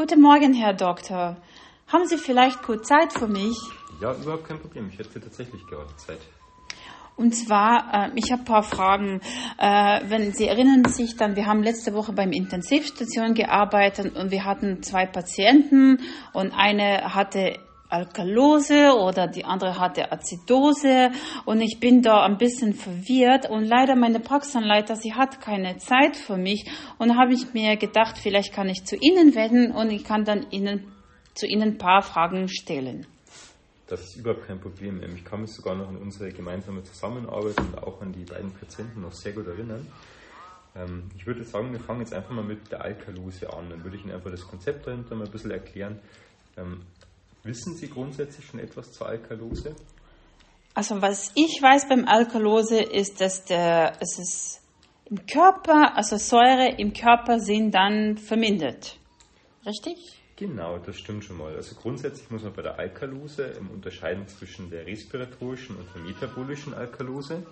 Guten Morgen, Herr Doktor. Haben Sie vielleicht kurz Zeit für mich? Ja, überhaupt kein Problem. Ich hätte tatsächlich gerade Zeit. Und zwar, äh, ich habe ein paar Fragen. Äh, wenn Sie erinnern sich, dann wir haben letzte Woche beim Intensivstation gearbeitet und wir hatten zwei Patienten und eine hatte Alkalose oder die andere hatte Azidose und ich bin da ein bisschen verwirrt und leider meine Praxisanleiter, sie hat keine Zeit für mich und habe ich mir gedacht, vielleicht kann ich zu Ihnen wenden und ich kann dann Ihnen zu Ihnen ein paar Fragen stellen. Das ist überhaupt kein Problem. Ich kann mich sogar noch an unsere gemeinsame Zusammenarbeit und auch an die beiden Patienten noch sehr gut erinnern. Ähm, ich würde sagen, wir fangen jetzt einfach mal mit der Alkalose an. Dann würde ich Ihnen einfach das Konzept dahinter mal ein bisschen erklären. Wissen Sie grundsätzlich schon etwas zur Alkalose? Also was ich weiß beim Alkalose ist, dass der, es ist im Körper, also Säure im Körper sind dann vermindert. Richtig? Genau, das stimmt schon mal. Also grundsätzlich muss man bei der Alkalose unterscheiden zwischen der respiratorischen und der metabolischen Alkalose.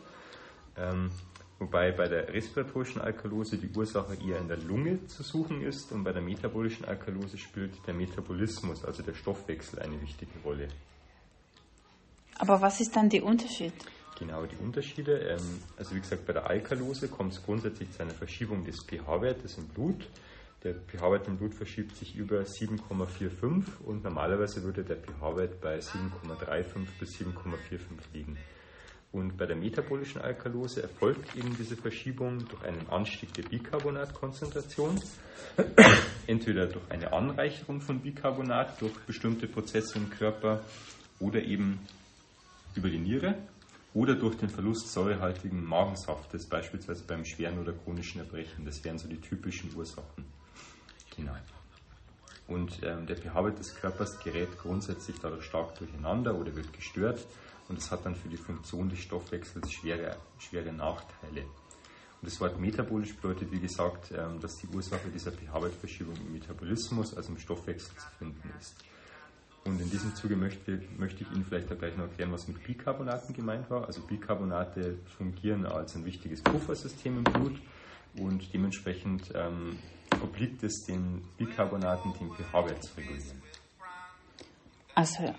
Ähm, wobei bei der respiratorischen Alkalose die Ursache eher in der Lunge zu suchen ist und bei der metabolischen Alkalose spielt der Metabolismus, also der Stoffwechsel, eine wichtige Rolle. Aber was ist dann der Unterschied? Genau, die Unterschiede. Ähm, also wie gesagt, bei der Alkalose kommt es grundsätzlich zu einer Verschiebung des pH-Wertes im Blut. Der pH-Wert im Blut verschiebt sich über 7,45 und normalerweise würde der pH-Wert bei 7,35 bis 7,45 liegen. Und bei der metabolischen Alkalose erfolgt eben diese Verschiebung durch einen Anstieg der Bicarbonatkonzentration, entweder durch eine Anreicherung von Bicarbonat durch bestimmte Prozesse im Körper oder eben über die Niere oder durch den Verlust säurehaltigen Magensaftes, beispielsweise beim schweren oder chronischen Erbrechen. Das wären so die typischen Ursachen hinein. Und ähm, der pH-Wert des Körpers gerät grundsätzlich dadurch stark durcheinander oder wird gestört und es hat dann für die Funktion des Stoffwechsels schwere, schwere Nachteile. Und das Wort metabolisch bedeutet, wie gesagt, ähm, dass die Ursache dieser pH-Wertverschiebung im Metabolismus, also im Stoffwechsel zu finden ist. Und in diesem Zuge möchte, möchte ich Ihnen vielleicht auch gleich noch erklären, was mit Bicarbonaten gemeint war. Also Bicarbonate fungieren als ein wichtiges Puffersystem im Blut und dementsprechend ähm, obliegt es den Bicarbonaten, den pH-Wert zu regulieren. Also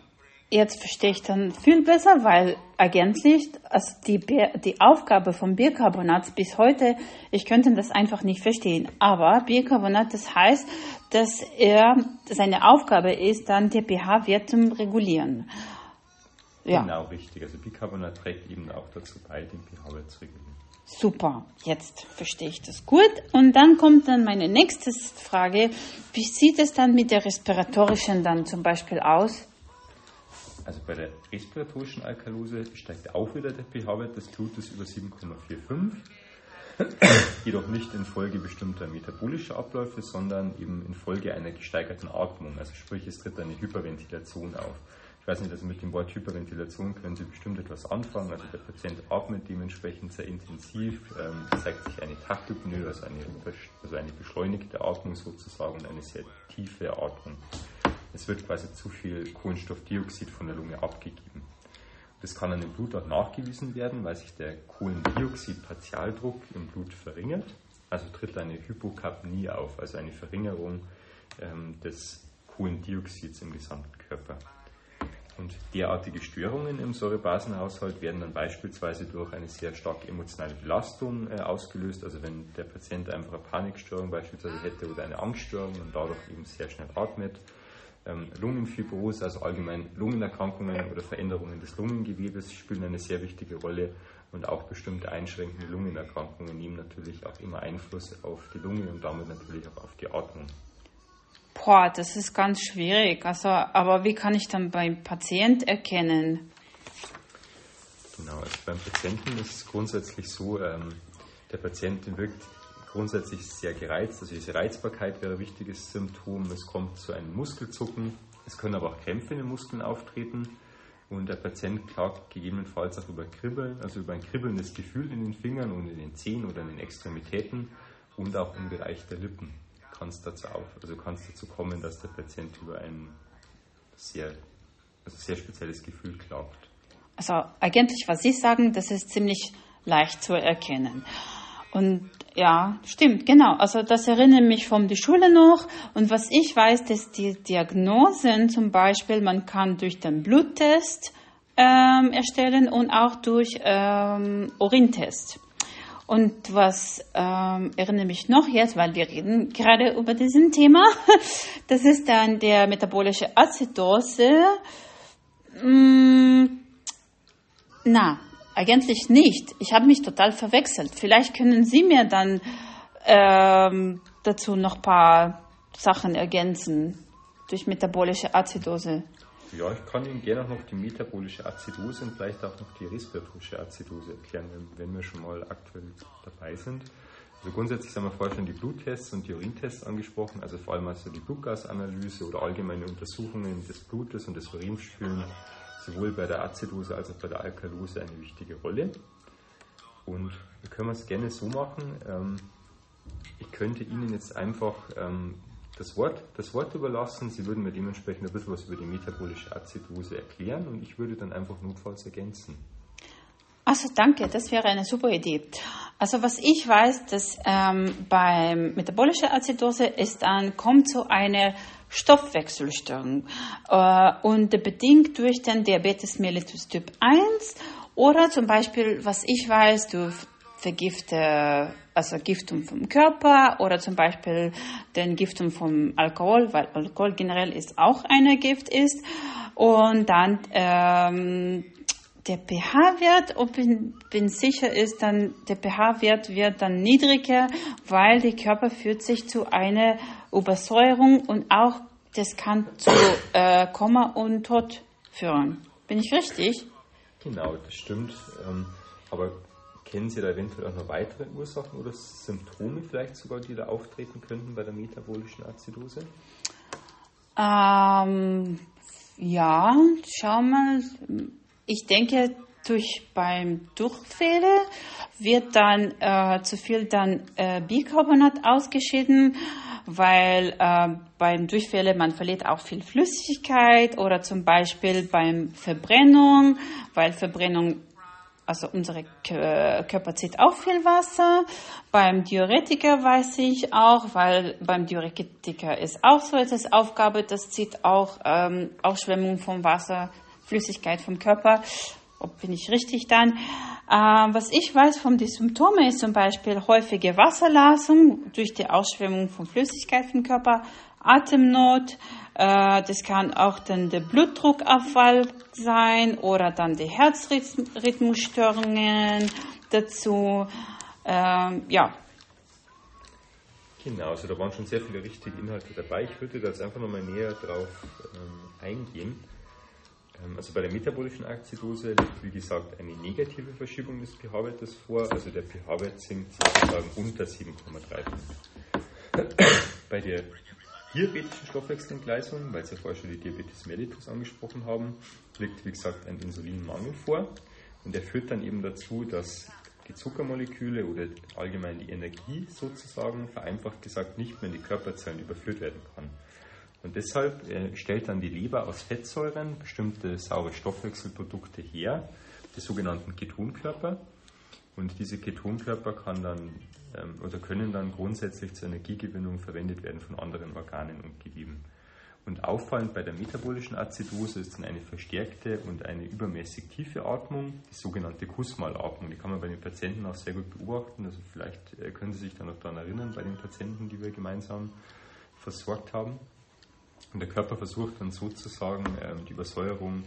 jetzt verstehe ich dann viel besser, weil eigentlich also die, die Aufgabe vom Bicarbonat bis heute, ich könnte das einfach nicht verstehen. Aber Bicarbonat, das heißt, dass er seine Aufgabe ist, dann der pH-Wert zu regulieren. Ja. Genau, richtig. Also Bicarbonat trägt eben auch dazu bei, den pH-Wert zu regulieren. Super, jetzt verstehe ich das gut. Und dann kommt dann meine nächste Frage. Wie sieht es dann mit der respiratorischen dann zum Beispiel aus? Also bei der respiratorischen Alkalose steigt auch wieder der pH-Wert des Blutes über 7,45. Jedoch nicht infolge bestimmter metabolischer Abläufe, sondern eben infolge einer gesteigerten Atmung. Also sprich, es tritt eine Hyperventilation auf weiß nicht, also mit dem Wort Hyperventilation können Sie bestimmt etwas anfangen. Also der Patient atmet dementsprechend sehr intensiv, ähm, zeigt sich eine Tachypnoe, also eine, also eine beschleunigte Atmung sozusagen und eine sehr tiefe Atmung. Es wird quasi zu viel Kohlenstoffdioxid von der Lunge abgegeben. Das kann dann im Blut auch nachgewiesen werden, weil sich der Kohlendioxid-Partialdruck im Blut verringert. Also tritt eine Hypokapnie auf, also eine Verringerung ähm, des Kohlendioxids im gesamten Körper. Und derartige Störungen im Säurebasenhaushalt werden dann beispielsweise durch eine sehr starke emotionale Belastung äh, ausgelöst. Also wenn der Patient einfach eine Panikstörung beispielsweise hätte oder eine Angststörung und dadurch eben sehr schnell atmet. Ähm, Lungenfibrose, also allgemein Lungenerkrankungen oder Veränderungen des Lungengewebes spielen eine sehr wichtige Rolle und auch bestimmte einschränkende Lungenerkrankungen nehmen natürlich auch immer Einfluss auf die Lunge und damit natürlich auch auf die Atmung. Boah, das ist ganz schwierig. Also, aber wie kann ich dann beim Patient erkennen? Genau, also beim Patienten ist es grundsätzlich so, ähm, der Patient wirkt grundsätzlich sehr gereizt. Also diese Reizbarkeit wäre ein wichtiges Symptom. Es kommt zu einem Muskelzucken. Es können aber auch Krämpfe in den Muskeln auftreten. Und der Patient klagt gegebenenfalls auch über Kribbeln, also über ein kribbelndes Gefühl in den Fingern und in den Zehen oder in den Extremitäten und auch im Bereich der Lippen kann es dazu, auf, also kann es dazu kommen, dass der Patient über ein sehr, also sehr spezielles Gefühl klagt. Also eigentlich, was Sie sagen, das ist ziemlich leicht zu erkennen. Und ja, stimmt, genau. Also das erinnert mich von der Schule noch. Und was ich weiß, dass die Diagnosen zum Beispiel, man kann durch den Bluttest ähm, erstellen und auch durch ähm, Urintest. Und was ähm, erinnere mich noch jetzt, weil wir reden gerade über diesen Thema, das ist dann der metabolische Azidose. Mm, na, eigentlich nicht. Ich habe mich total verwechselt. Vielleicht können Sie mir dann ähm, dazu noch ein paar Sachen ergänzen durch metabolische Azidose. Ja, ich kann Ihnen gerne auch noch die metabolische Azidose und vielleicht auch noch die respiratorische Azidose erklären, wenn, wir schon mal aktuell dabei sind. Also grundsätzlich haben wir vorher schon die Bluttests und die Urintests angesprochen, also vor allem also die Blutgasanalyse oder allgemeine Untersuchungen des Blutes und des Urins spielen sowohl bei der Azidose als auch bei der Alkalose eine wichtige Rolle. Und wir können es gerne so machen, ähm, ich könnte Ihnen jetzt einfach ähm, das Wort, das Wort überlassen. Sie würden mir dementsprechend ein bisschen was über die metabolische Azidose erklären und ich würde dann einfach notfalls ergänzen. Also danke, das wäre eine super Idee. Also was ich weiß, dass ähm, beim metabolische Azidose ist dann kommt zu einer Stoffwechselstörung äh, und bedingt durch den Diabetes mellitus Typ 1 oder zum Beispiel, was ich weiß, durch Vergifte, also Giftung vom Körper oder zum Beispiel den Giftung vom Alkohol, weil Alkohol generell ist auch eine Gift ist. Und dann ähm, der pH-Wert, ob bin, bin sicher ist, dann der pH-Wert wird dann niedriger, weil der Körper führt sich zu einer Übersäuerung und auch das kann zu äh, Koma und Tod führen. Bin ich richtig? Genau, das stimmt. Ähm, aber kennen Sie da eventuell auch noch weitere Ursachen oder Symptome vielleicht sogar, die da auftreten könnten bei der metabolischen Azidose? Ähm, ja, schau mal. Ich denke, durch beim Durchfälle wird dann äh, zu viel dann äh, Bicarbonat ausgeschieden, weil äh, beim Durchfälle man verliert auch viel Flüssigkeit oder zum Beispiel beim Verbrennung, weil Verbrennung also unsere Körper zieht auch viel Wasser. Beim Diuretiker weiß ich auch, weil beim Diuretiker ist auch so etwas Aufgabe, das zieht auch ähm, Aufschwemmung vom Wasser, Flüssigkeit vom Körper ob bin ich richtig dann. Äh, was ich weiß von den Symptomen ist zum Beispiel häufige Wasserlassung durch die Ausschwemmung von Flüssigkeit im Körper, Atemnot, äh, das kann auch dann der Blutdruckabfall sein oder dann die Herzrhythmusstörungen dazu. Ähm, ja. Genau, also da waren schon sehr viele richtige Inhalte dabei. Ich würde da jetzt einfach nochmal näher drauf ähm, eingehen. Ähm, also bei der metabolischen Azidose liegt, wie gesagt, eine negative Verschiebung des pH-Wertes vor, also der pH-Wert sinkt sozusagen unter 7,3. Bei der diabetischen Stoffwechselentgleisung, weil Sie ja vorher schon die Diabetes mellitus angesprochen haben, liegt, wie gesagt, ein Insulinmangel vor. Und der führt dann eben dazu, dass die Zuckermoleküle oder allgemein die Energie sozusagen, vereinfacht gesagt, nicht mehr in die Körperzellen überführt werden kann. Und deshalb äh, stellt dann die Leber aus Fettsäuren bestimmte saure Stoffwechselprodukte her, die sogenannten Ketonkörper. Und diese Ketonkörper kann dann ähm, oder können dann grundsätzlich zur Energiegewinnung verwendet werden von anderen Organen und Geweben. Und auffallend bei der metabolischen Azidose ist dann eine verstärkte und eine übermäßig tiefe Atmung, die sogenannte Kussmalatmung. Die kann man bei den Patienten auch sehr gut beobachten. Also vielleicht äh, können Sie sich da noch daran erinnern, bei den Patienten, die wir gemeinsam versorgt haben. Und der Körper versucht dann sozusagen ähm, die Übersäuerung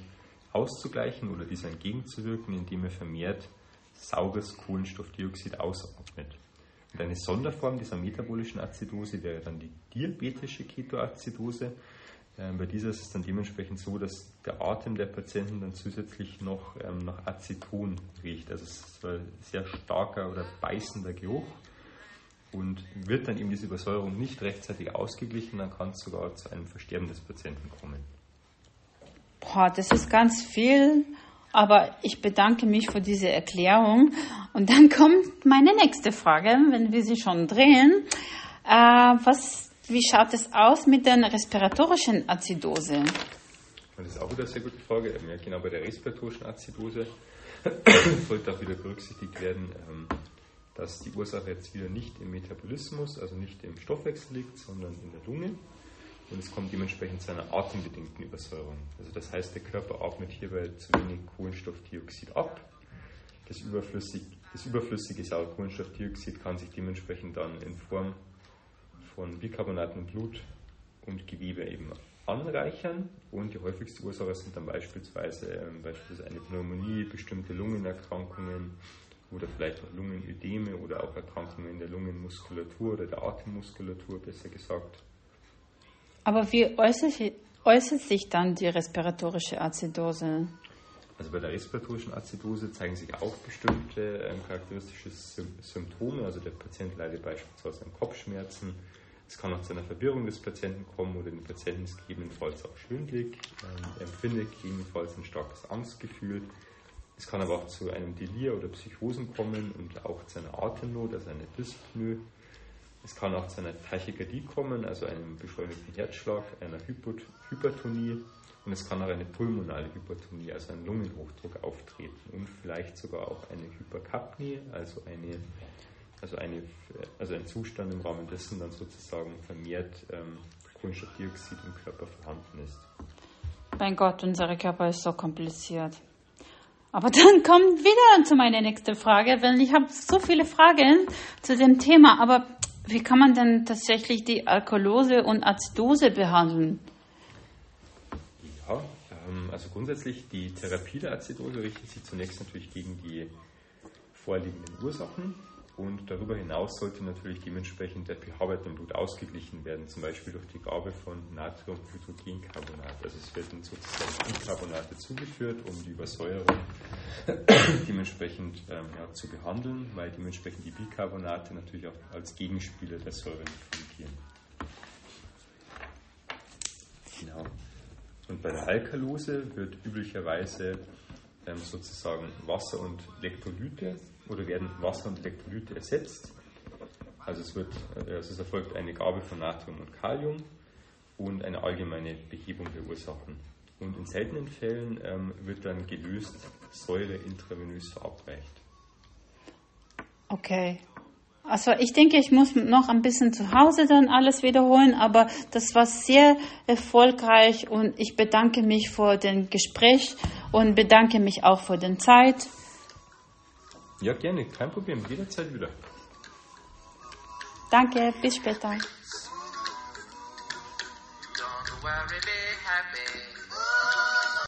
auszugleichen oder dieser entgegenzuwirken, indem er vermehrt saures Kohlenstoffdioxid ausatmet. Und eine Sonderform dieser metabolischen Azidose wäre dann die diabetische Ketoazidose. Ähm, bei dieser ist es dann dementsprechend so, dass der Atem der Patienten dann zusätzlich noch ähm, nach Aceton riecht. Also es ist ein sehr starker oder beißender Geruch und wird dann eben diese Übersäuerung nicht rechtzeitig ausgeglichen, dann kann es sogar zu einem Versterben des Patienten kommen. Boah, das ist ganz viel, aber ich bedanke mich für diese Erklärung. Und dann kommt meine nächste Frage, wenn wir sie schon drehen. Äh, was, wie schaut es aus mit der respiratorischen Azidose? Das ist auch wieder eine sehr gute Frage. Ja, genau bei der respiratorischen Azidose sollte auch wieder berücksichtigt werden, ähm, dass die Ursache jetzt wieder nicht im Metabolismus, also nicht im Stoffwechsel liegt, sondern in der Lunge. Und es kommt dementsprechend zu einer atembedingten Übersäuerung. Also das heißt, der Körper atmet hierbei zu wenig Kohlenstoffdioxid ab. Das, überflüssig, das überflüssige Sauerkohlenstoffdioxid kann sich dementsprechend dann in Form von Bicarbonaten Blut und Gewebe eben anreichern. Und die häufigste Ursache sind dann beispielsweise, ähm, beispielsweise eine Pneumonie, bestimmte Lungenerkrankungen oder vielleicht auch Lungenödeme oder auch Erkrankungen in der Lungenmuskulatur oder der Atemmuskulatur, besser gesagt. Aber wie äußert, sich dann die respiratorische Azidose? Also bei der respiratorischen Azidose zeigen sich auch bestimmte ähm, charakteristische Symptome. Also der Patient leidet beispielsweise an Kopfschmerzen, es kann auch zu einer Verwirrung des Patienten kommen oder den Patienten ist gegebenenfalls auch schwindlig. Ähm, er empfindet gegebenenfalls ein starkes Angstgefühl. Es kann aber auch zu einem Delir oder Psychosen kommen und auch zu einer Atemnot, also einer Dyspnoe. Es kann auch zu einer Tachykardie kommen, also einem beschleunigten Herzschlag, einer Hypertonie und es kann auch eine pulmonale Hypertonie, also ein Lungenhochdruck auftreten und vielleicht sogar auch eine Hyperkapnie, also eine also, eine, also ein Zustand im Rahmen dessen dann sozusagen vermehrt ähm, Kohlenstoffdioxid im Körper vorhanden ist. Mein Gott, unser Körper ist so kompliziert. Aber dann kommt wieder zu meiner nächsten Frage, weil ich habe so viele Fragen zu dem Thema. Aber wie kann man denn tatsächlich die Alkoholose und Azidose behandeln? Ja, ähm, also grundsätzlich die Therapie der Azidose richtet sich zunächst natürlich gegen die vorliegenden Ursachen. Und darüber hinaus sollte natürlich dementsprechend der pH-Wert im Blut ausgeglichen werden, zum Beispiel durch die Gabe von Natriumhydrogencarbonat. Also es werden sozusagen Bicarbonate zugeführt, um die Übersäuerung dementsprechend ähm, ja, zu behandeln, weil dementsprechend die Bicarbonate natürlich auch als Gegenspieler der Säure fungieren. Genau. Und bei der Alkalose wird üblicherweise ähm, sozusagen Wasser und Elektrolyte oder werden Wasser und Elektrolyte ersetzt. Also es, wird, also es erfolgt eine Gabe von Natrium und Kalium und eine allgemeine Behebung der Ursachen. Und in seltenen Fällen ähm, wird dann gelöst Säure intravenös verabreicht. Okay. Also ich denke, ich muss noch ein bisschen zu Hause dann alles wiederholen, aber das war sehr erfolgreich und ich bedanke mich für den Gespräch und bedanke mich auch für den Zeit. Ja, gerne, kein Problem, jederzeit wieder. Danke, bis später.